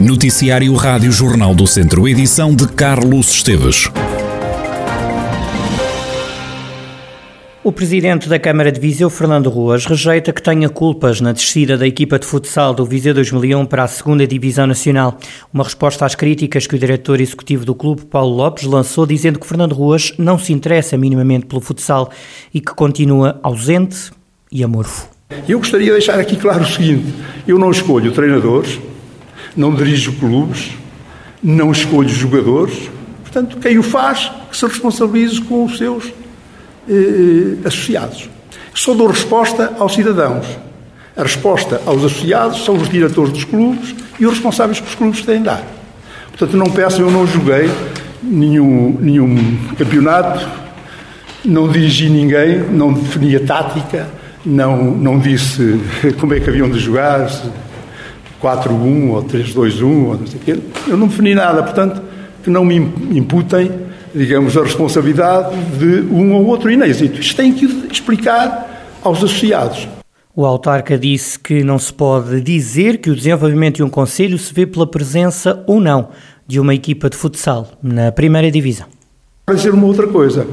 Noticiário Rádio Jornal do Centro, edição de Carlos Esteves. O presidente da Câmara de Viseu, Fernando Ruas, rejeita que tenha culpas na descida da equipa de futsal do Viseu 2001 para a segunda Divisão Nacional. Uma resposta às críticas que o diretor executivo do clube, Paulo Lopes, lançou, dizendo que Fernando Ruas não se interessa minimamente pelo futsal e que continua ausente e amorfo. Eu gostaria de deixar aqui claro o seguinte: eu não escolho treinadores, não dirijo clubes, não escolho jogadores. Portanto, quem o faz, que se responsabilize com os seus eh, associados. Só dou resposta aos cidadãos. A resposta aos associados são os diretores dos clubes e os responsáveis que os clubes têm de dar. Portanto, não peçam, eu não joguei nenhum, nenhum campeonato, não dirigi ninguém, não defini a tática, não, não disse como é que haviam de jogar, 4-1 ou 3-2-1 ou não sei o quê. Eu não defini nada, portanto, que não me imputem, digamos, a responsabilidade de um ou outro inêxito. Isto tem que explicar aos associados. O autarca disse que não se pode dizer que o desenvolvimento de um conselho se vê pela presença ou não de uma equipa de futsal na primeira divisão. Para dizer uma outra coisa,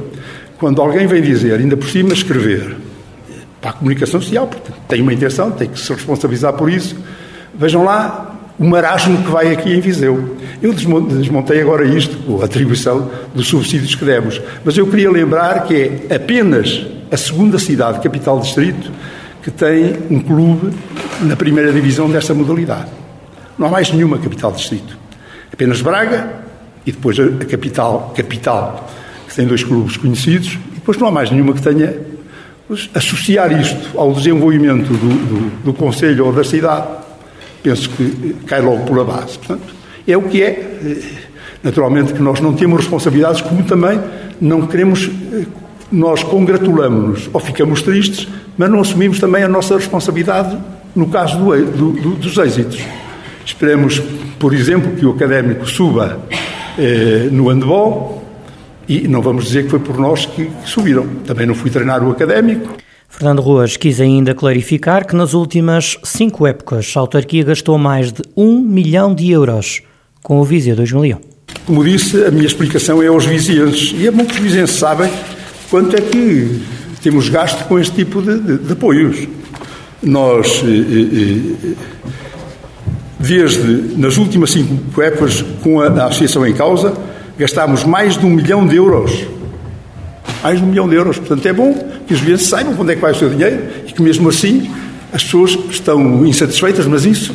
quando alguém vem dizer, ainda por cima escrever, para a comunicação social, porque tem uma intenção, tem que se responsabilizar por isso, Vejam lá o marasmo que vai aqui em Viseu. Eu desmontei agora isto, a atribuição dos subsídios que demos, mas eu queria lembrar que é apenas a segunda cidade, capital distrito, que tem um clube na primeira divisão desta modalidade. Não há mais nenhuma capital distrito. Apenas Braga e depois a capital, capital, que tem dois clubes conhecidos, e depois não há mais nenhuma que tenha. Associar isto ao desenvolvimento do, do, do Conselho ou da cidade penso que cai logo por a base. Portanto, é o que é. Naturalmente que nós não temos responsabilidades, como também não queremos, nós congratulamos-nos ou ficamos tristes, mas não assumimos também a nossa responsabilidade no caso do, do, dos êxitos. Esperemos, por exemplo, que o académico suba eh, no handball e não vamos dizer que foi por nós que, que subiram. Também não fui treinar o académico. Fernando Ruas quis ainda clarificar que nas últimas cinco épocas a autarquia gastou mais de um milhão de euros com o Viseu 2001. Como disse, a minha explicação é aos vizinhos e é bom que os vizinhos sabem quanto é que temos gasto com este tipo de, de, de apoios. Nós, desde nas últimas cinco épocas, com a, a associação em causa, gastámos mais de um milhão de euros mais de um milhão de euros. Portanto, é bom que os clientes saibam onde é que vai o seu dinheiro e que, mesmo assim, as pessoas estão insatisfeitas, mas isso.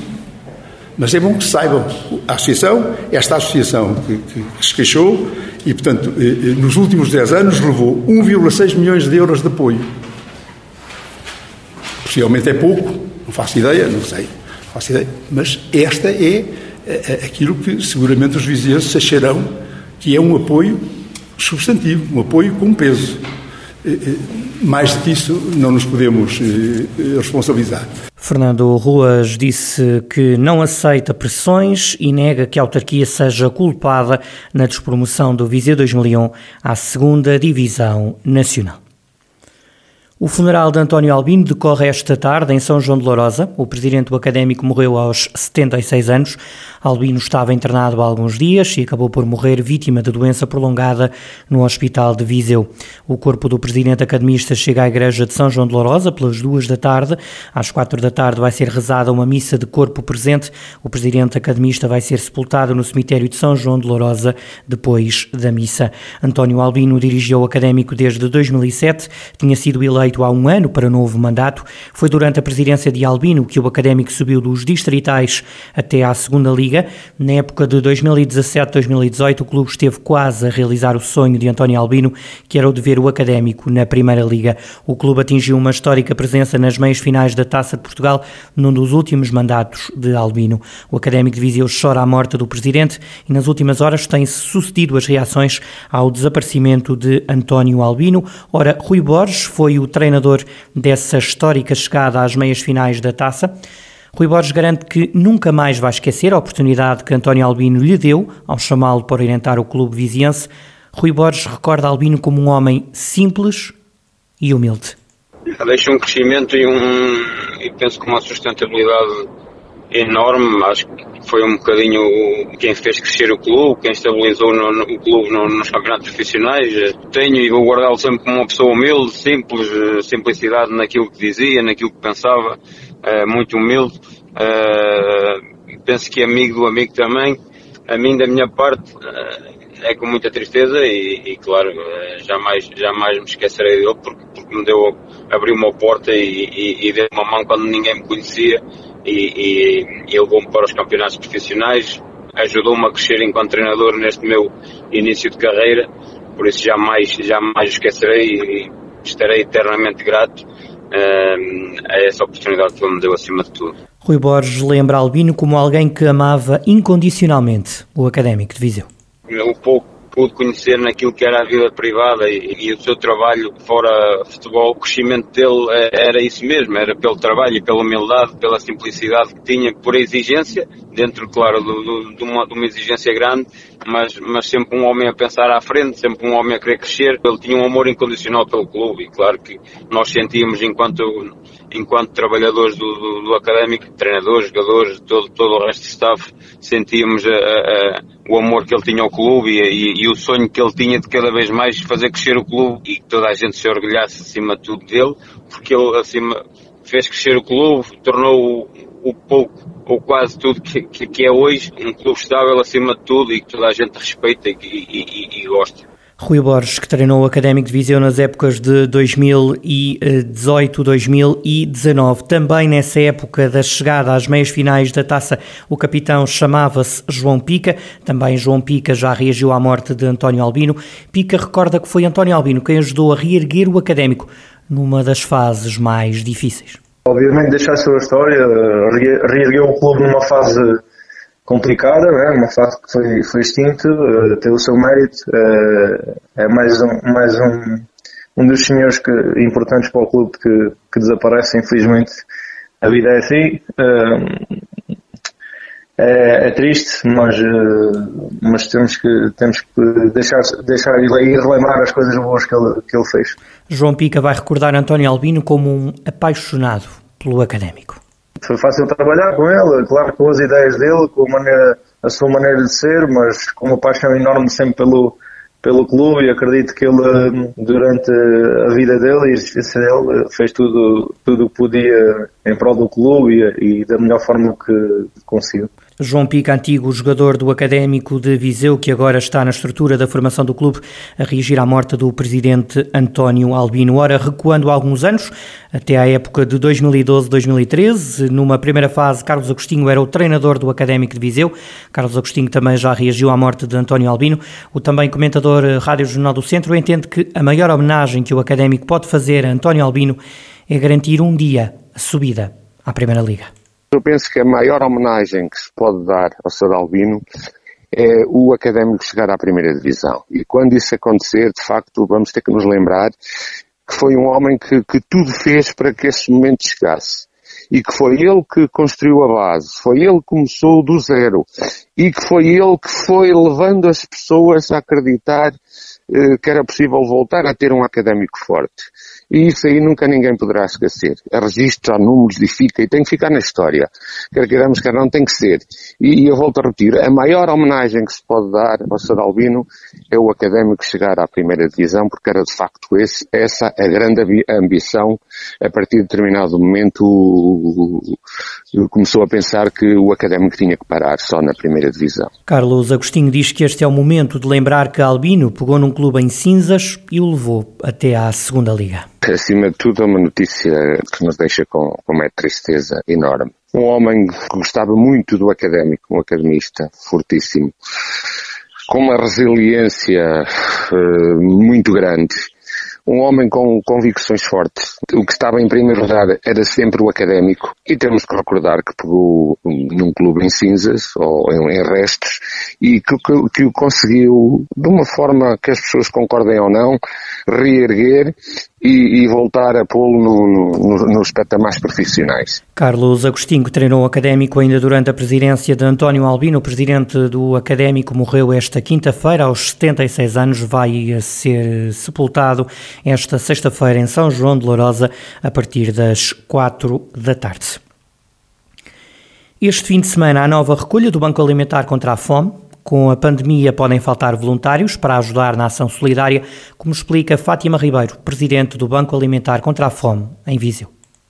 Mas é bom que saibam. A associação, esta associação que, que, se queixou e, portanto, eh, eh, nos últimos 10 anos levou 1,6 milhões de euros de apoio. Possivelmente é pouco, não faço ideia, não sei, não faço ideia, mas esta é eh, aquilo que seguramente os vizinhos acharão que é um apoio substantivo, um apoio com peso. Eh, eh, mais do que isso, não nos podemos eh, responsabilizar. Fernando Ruas disse que não aceita pressões e nega que a autarquia seja culpada na despromoção do Viseu 2001 à segunda Divisão Nacional. O funeral de António Albino decorre esta tarde em São João de Lourosa. O presidente do académico morreu aos 76 anos. Albino estava internado há alguns dias e acabou por morrer vítima de doença prolongada no Hospital de Viseu. O corpo do presidente academista chega à igreja de São João de Lourosa pelas duas da tarde. Às quatro da tarde vai ser rezada uma missa de corpo presente. O presidente academista vai ser sepultado no cemitério de São João de Lourosa depois da missa. António Albino dirigiu o académico desde 2007, tinha sido eleito há um ano para novo mandato. Foi durante a presidência de Albino que o académico subiu dos distritais até à segunda liga Liga. Na época de 2017-2018, o clube esteve quase a realizar o sonho de António Albino, que era o de ver o académico na Primeira Liga. O clube atingiu uma histórica presença nas meias finais da Taça de Portugal num dos últimos mandatos de Albino. O académico de Viseu chora a morte do presidente e nas últimas horas têm-se sucedido as reações ao desaparecimento de António Albino. Ora, Rui Borges foi o treinador dessa histórica chegada às meias finais da Taça. Rui Borges garante que nunca mais vai esquecer a oportunidade que António Albino lhe deu ao chamá-lo para orientar o clube viziense. Rui Borges recorda Albino como um homem simples e humilde. Deixa um crescimento e, um, e penso que uma sustentabilidade enorme, acho que foi um bocadinho quem fez crescer o clube, quem estabilizou no, no, o clube no, nos campeonatos profissionais. Tenho e vou guardá-lo sempre como uma pessoa humilde, simples, eh, simplicidade naquilo que dizia, naquilo que pensava, uh, muito humilde. Penso que amigo do amigo também. A mim, da minha parte, é com muita tristeza e, e claro, jamais, jamais me esquecerei dele porque, porque me deu, abriu uma porta e, e, e deu uma mão quando ninguém me conhecia e, e, levou-me para os campeonatos profissionais, ajudou-me a crescer enquanto treinador neste meu início de carreira, por isso jamais, jamais esquecerei e estarei eternamente grato uh, a essa oportunidade que ele me deu acima de tudo. Rui Borges lembra Albino como alguém que amava incondicionalmente o Académico de Viseu. O pouco pude conhecer naquilo que era a vida privada e, e, o seu trabalho fora futebol, o crescimento dele eh, era isso mesmo, era pelo trabalho e pela humildade, pela simplicidade que tinha, por exigência, dentro, claro, do, do, de, uma, de uma exigência grande, mas, mas sempre um homem a pensar à frente, sempre um homem a querer crescer. Ele tinha um amor incondicional pelo clube e claro que nós sentíamos enquanto enquanto trabalhadores do, do, do académico, treinadores, jogadores, todo, todo o resto do staff, sentíamos a, a, o amor que ele tinha ao clube e, e, e, o sonho que ele tinha de cada vez mais fazer crescer o clube e que toda a gente se orgulhasse acima de tudo dele, porque ele acima fez crescer o clube, tornou o, o pouco ou quase tudo que, que, que, é hoje um clube estável acima de tudo e que toda a gente respeita e, e, e gosta. Rui Borges, que treinou o Académico de Viseu nas épocas de 2018-2019. Também nessa época da chegada às meias finais da taça, o capitão chamava-se João Pica. Também João Pica já reagiu à morte de António Albino. Pica recorda que foi António Albino quem ajudou a reerguer o Académico numa das fases mais difíceis. Obviamente deixar a sua história, reergueu o clube numa fase complicada, né? uma fase que foi, foi extinta, uh, tem o seu mérito, uh, é mais um, mais um, um dos senhores que, importantes para o clube que, que desaparece, infelizmente a vida é assim, uh, é, é, triste, mas, mas temos que, temos que deixar, deixar e relembrar as coisas boas que ele, que ele fez. João Pica vai recordar António Albino como um apaixonado pelo académico foi fácil trabalhar com ele, claro, com as ideias dele, com a, maneira, a sua maneira de ser, mas com uma paixão enorme sempre pelo, pelo clube e acredito que ele, durante a vida dele e a existência dele, fez tudo, tudo o que podia em prol do clube e, e da melhor forma que conseguiu. João Pica, antigo jogador do Académico de Viseu, que agora está na estrutura da formação do clube, a reagir à morte do presidente António Albino. Ora, recuando alguns anos, até à época de 2012-2013, numa primeira fase, Carlos Agostinho era o treinador do Académico de Viseu. Carlos Agostinho também já reagiu à morte de António Albino. O também comentador Rádio Jornal do Centro entende que a maior homenagem que o Académico pode fazer a António Albino é garantir um dia a subida à Primeira Liga. Eu penso que a maior homenagem que se pode dar ao Sr. Albino é o académico chegar à primeira divisão. E quando isso acontecer, de facto, vamos ter que nos lembrar que foi um homem que, que tudo fez para que esse momento chegasse. E que foi ele que construiu a base, foi ele que começou do zero e que foi ele que foi levando as pessoas a acreditar que era possível voltar a ter um académico forte. E isso aí nunca ninguém poderá esquecer. A registro, há números e fica, e tem que ficar na história. Quer queiramos, quer não, tem que ser. E, e eu volto a repetir, a maior homenagem que se pode dar ao Sr. Albino é o académico chegar à primeira divisão, porque era de facto esse, essa a grande ambição. A partir de determinado momento começou a pensar que o académico tinha que parar só na primeira divisão. Carlos Agostinho diz que este é o momento de lembrar que Albino pegou num clube em cinzas e o levou até à segunda liga. Acima de tudo, é uma notícia que nos deixa com, uma tristeza enorme. Um homem que gostava muito do académico, um academista fortíssimo, com uma resiliência uh, muito grande, um homem com convicções fortes. O que estava em primeiro lugar era sempre o académico e temos que recordar que pegou num clube em cinzas ou em, restos e que, que, que o conseguiu de uma forma que as pessoas concordem ou não reerguer e, e voltar a pô-lo no, no, nos patamares profissionais. Carlos Agostinho treinou o Académico ainda durante a presidência de António Albino. O presidente do Académico morreu esta quinta-feira, aos 76 anos. Vai ser sepultado esta sexta-feira em São João de Lourosa, a partir das 4 da tarde. Este fim de semana, a nova recolha do Banco Alimentar contra a Fome. Com a pandemia, podem faltar voluntários para ajudar na ação solidária, como explica Fátima Ribeiro, presidente do Banco Alimentar contra a Fome, em Viseu.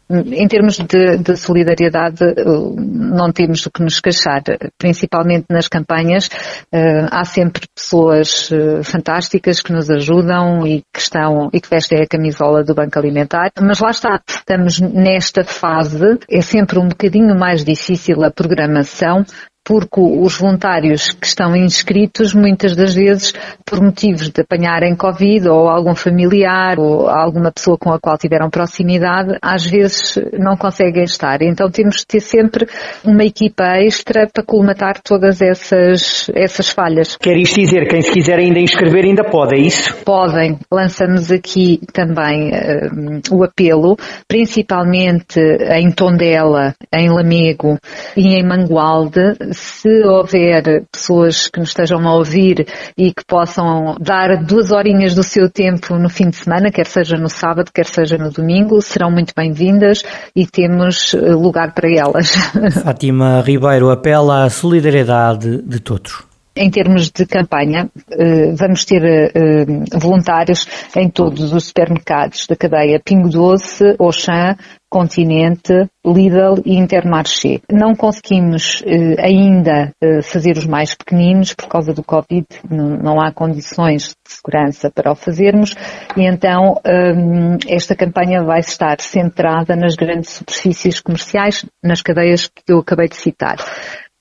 Em termos de, de, solidariedade, eh, não temos do que nos queixar, principalmente nas campanhas. Eh, há sempre pessoas eh, fantásticas que nos ajudam e que estão e que vestem a camisola do Banco Alimentar, mas lá está, estamos nesta fase, é sempre um bocadinho mais difícil a programação porque os voluntários que estão inscritos, muitas das vezes, por motivos de apanharem Covid ou algum familiar ou alguma pessoa com a qual tiveram proximidade, às vezes não conseguem estar. Então temos de ter sempre uma equipa extra para colmatar todas essas, essas falhas. Quer isto dizer, quem se quiser ainda inscrever ainda pode, é isso? Podem. Lançamos aqui também uh, o apelo, principalmente em Tondela, em Lamego e em Mangualde, se houver pessoas que nos estejam a ouvir e que possam dar duas horinhas do seu tempo no fim de semana, quer seja no sábado, quer seja no domingo, serão muito bem-vindas e temos eh, lugar para elas. Fátima Ribeiro apela à solidariedade de todos. Em termos de campanha, eh, vamos ter eh, voluntários em todos os supermercados da cadeia Pingo Doce, Auchan, Continente, Lidl e Intermarché. Não conseguimos eh, ainda fazer os mais pequeninos por causa do Covid, não há condições de segurança para o fazermos e então esta campanha vai estar centrada nas grandes superfícies comerciais, nas cadeias que eu acabei de citar.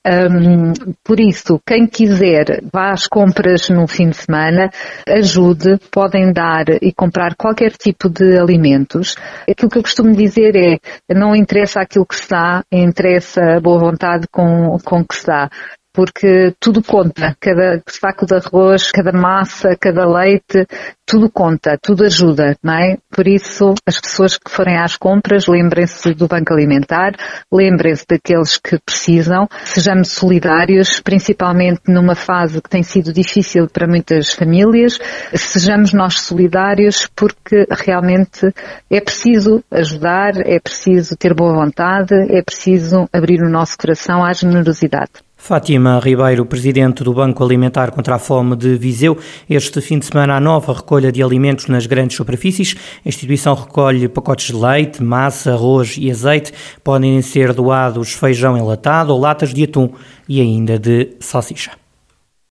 Um, por isso, quem quiser, vá às compras no fim de semana, ajude, podem dar e comprar qualquer tipo de alimentos. Aquilo que eu costumo dizer é, não interessa aquilo que se dá, interessa a boa vontade com, com que se dá porque tudo conta. Cada saco de arroz, cada massa, cada leite, tudo conta, tudo ajuda, não é? Por isso, as pessoas que forem às compras, lembrem-se do Banco Alimentar, lembrem-se daqueles que precisam, sejamos solidários, principalmente numa fase que tem sido difícil para muitas famílias, sejamos nós solidários porque realmente é preciso ajudar, é preciso ter boa vontade, é preciso abrir o nosso coração à generosidade. Fátima Ribeiro, presidente do Banco Alimentar contra a Fome de Viseu, este fim de semana a nova recolha de alimentos nas grandes superfícies. A instituição recolhe pacotes de leite, massa, arroz e azeite. Podem ser doados feijão enlatado ou latas de atum e ainda de salsicha.